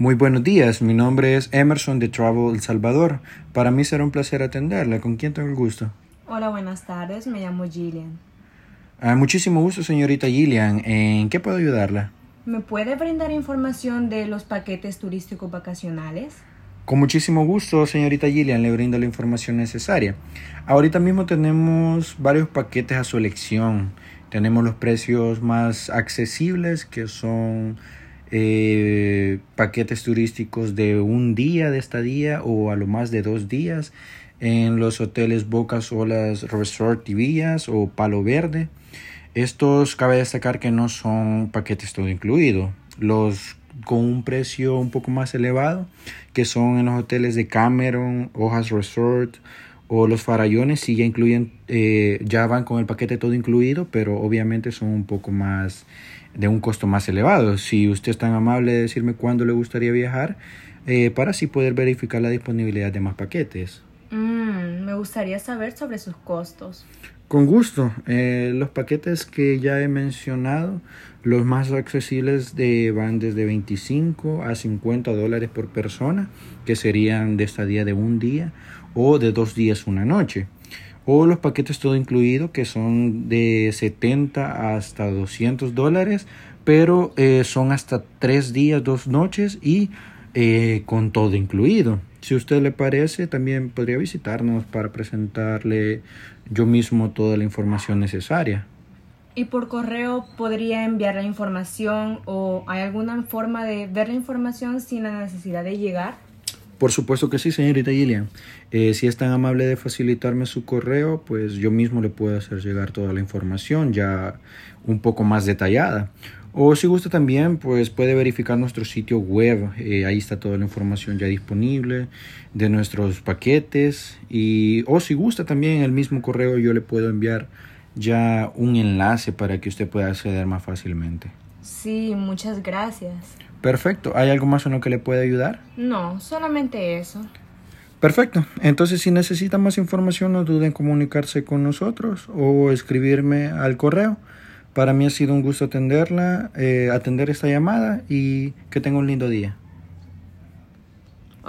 Muy buenos días, mi nombre es Emerson de Travel El Salvador. Para mí será un placer atenderla. ¿Con quién tengo el gusto? Hola, buenas tardes, me llamo Gillian. Ah, muchísimo gusto, señorita Gillian. ¿En qué puedo ayudarla? ¿Me puede brindar información de los paquetes turísticos vacacionales? Con muchísimo gusto, señorita Gillian, le brindo la información necesaria. Ahorita mismo tenemos varios paquetes a su elección. Tenemos los precios más accesibles, que son eh, paquetes turísticos de un día de estadía o a lo más de dos días en los hoteles Bocas Olas Resort y Villas o Palo Verde. Estos cabe destacar que no son paquetes todo incluido. Los con un precio un poco más elevado, que son en los hoteles de Cameron, Hojas Resort o los Farallones, sí ya incluyen, eh, ya van con el paquete todo incluido, pero obviamente son un poco más de un costo más elevado. Si usted es tan amable de decirme cuándo le gustaría viajar, eh, para así poder verificar la disponibilidad de más paquetes. Mm, me gustaría saber sobre sus costos. Con gusto. Eh, los paquetes que ya he mencionado, los más accesibles van desde 25 a 50 dólares por persona, que serían de estadía de un día o de dos días una noche o los paquetes todo incluido que son de 70 hasta 200 dólares pero eh, son hasta tres días dos noches y eh, con todo incluido si usted le parece también podría visitarnos para presentarle yo mismo toda la información necesaria ¿Y por correo podría enviar la información o hay alguna forma de ver la información sin la necesidad de llegar? Por supuesto que sí, señorita Gillian. Eh, si es tan amable de facilitarme su correo, pues yo mismo le puedo hacer llegar toda la información ya un poco más detallada. O si gusta también, pues puede verificar nuestro sitio web. Eh, ahí está toda la información ya disponible de nuestros paquetes. Y, o si gusta también en el mismo correo yo le puedo enviar ya un enlace para que usted pueda acceder más fácilmente. Sí, muchas gracias. Perfecto. ¿Hay algo más en lo que le pueda ayudar? No, solamente eso. Perfecto. Entonces, si necesita más información, no duden en comunicarse con nosotros o escribirme al correo. Para mí ha sido un gusto atenderla, eh, atender esta llamada y que tenga un lindo día.